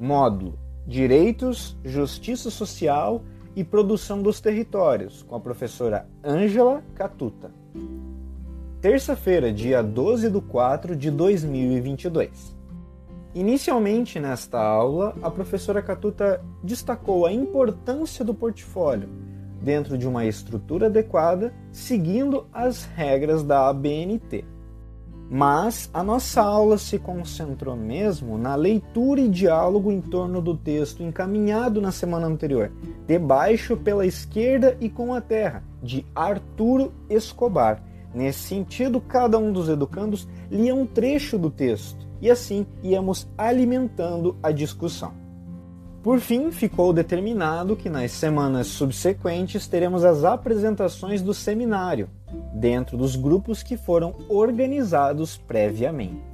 módulo Direitos, Justiça Social e Produção dos Territórios, com a professora Ângela Catuta. Terça-feira, dia 12 de 4 de 2022. Inicialmente nesta aula, a professora Catuta destacou a importância do portfólio dentro de uma estrutura adequada, seguindo as regras da ABNT. Mas a nossa aula se concentrou mesmo na leitura e diálogo em torno do texto encaminhado na semana anterior, Debaixo pela esquerda e com a terra, de Arturo Escobar. Nesse sentido, cada um dos educandos lia um trecho do texto e assim íamos alimentando a discussão. Por fim, ficou determinado que nas semanas subsequentes teremos as apresentações do seminário, dentro dos grupos que foram organizados previamente.